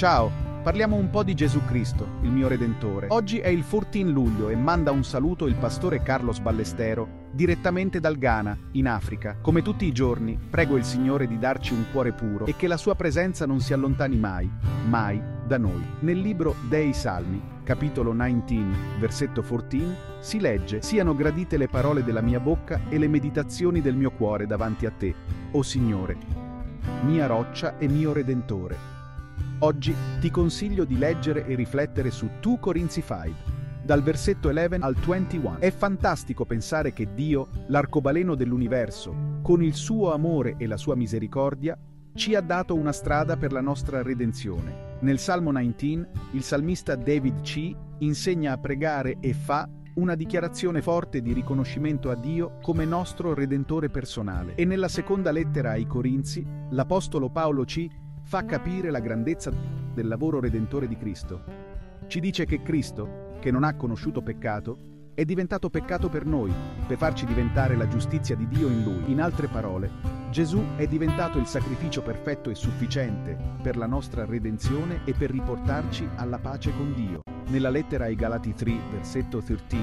Ciao, parliamo un po' di Gesù Cristo, il mio Redentore. Oggi è il 14 luglio e manda un saluto il pastore Carlos Ballestero, direttamente dal Ghana, in Africa. Come tutti i giorni, prego il Signore di darci un cuore puro e che la sua presenza non si allontani mai, mai, da noi. Nel libro dei Salmi, capitolo 19, versetto 14, si legge: Siano gradite le parole della mia bocca e le meditazioni del mio cuore davanti a te, o Signore, mia roccia e mio redentore. Oggi ti consiglio di leggere e riflettere su 2 Corinzi 5, dal versetto 11 al 21. È fantastico pensare che Dio, l'arcobaleno dell'universo, con il suo amore e la sua misericordia, ci ha dato una strada per la nostra redenzione. Nel Salmo 19, il salmista David C. insegna a pregare e fa una dichiarazione forte di riconoscimento a Dio come nostro redentore personale. E nella seconda lettera ai Corinzi, l'Apostolo Paolo C fa capire la grandezza del lavoro redentore di Cristo. Ci dice che Cristo, che non ha conosciuto peccato, è diventato peccato per noi, per farci diventare la giustizia di Dio in Lui. In altre parole, Gesù è diventato il sacrificio perfetto e sufficiente per la nostra redenzione e per riportarci alla pace con Dio. Nella lettera ai Galati 3, versetto 13,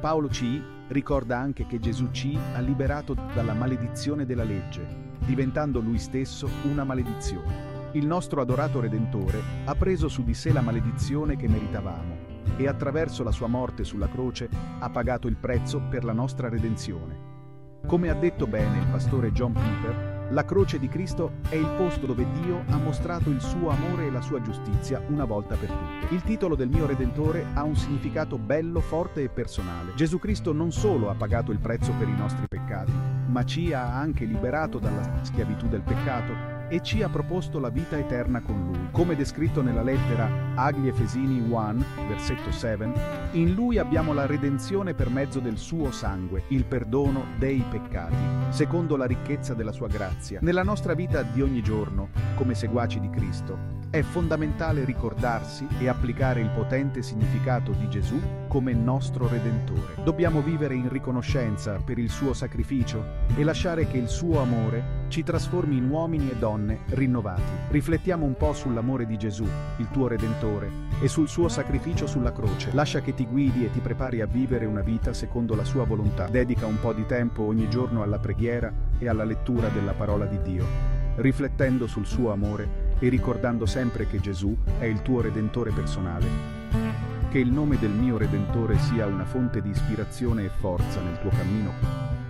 Paolo C. ricorda anche che Gesù C. ha liberato dalla maledizione della legge, diventando lui stesso una maledizione il nostro adorato Redentore ha preso su di sé la maledizione che meritavamo e attraverso la sua morte sulla croce ha pagato il prezzo per la nostra redenzione. Come ha detto bene il pastore John Piper, la croce di Cristo è il posto dove Dio ha mostrato il suo amore e la sua giustizia una volta per tutte. Il titolo del mio Redentore ha un significato bello, forte e personale. Gesù Cristo non solo ha pagato il prezzo per i nostri peccati, ma ci ha anche liberato dalla schiavitù del peccato e ci ha proposto la vita eterna con Lui. Come descritto nella lettera agli Efesini 1, versetto 7, in Lui abbiamo la redenzione per mezzo del suo sangue, il perdono dei peccati, secondo la ricchezza della sua grazia. Nella nostra vita di ogni giorno, come seguaci di Cristo, è fondamentale ricordarsi e applicare il potente significato di Gesù come nostro Redentore. Dobbiamo vivere in riconoscenza per il suo sacrificio e lasciare che il suo amore ci trasformi in uomini e donne rinnovati. Riflettiamo un po' sull'amore di Gesù, il tuo Redentore, e sul suo sacrificio sulla croce. Lascia che ti guidi e ti prepari a vivere una vita secondo la sua volontà. Dedica un po' di tempo ogni giorno alla preghiera e alla lettura della parola di Dio, riflettendo sul suo amore e ricordando sempre che Gesù è il tuo Redentore personale. Che il nome del mio Redentore sia una fonte di ispirazione e forza nel tuo cammino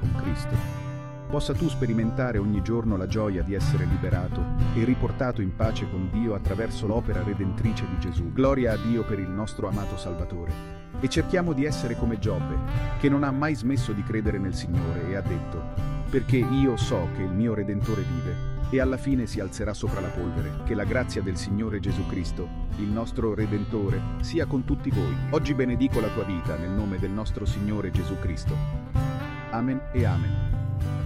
con Cristo. Possa tu sperimentare ogni giorno la gioia di essere liberato e riportato in pace con Dio attraverso l'opera redentrice di Gesù. Gloria a Dio per il nostro amato Salvatore. E cerchiamo di essere come Giobbe, che non ha mai smesso di credere nel Signore e ha detto, perché io so che il mio Redentore vive e alla fine si alzerà sopra la polvere. Che la grazia del Signore Gesù Cristo, il nostro Redentore, sia con tutti voi. Oggi benedico la tua vita nel nome del nostro Signore Gesù Cristo. Amen e Amen.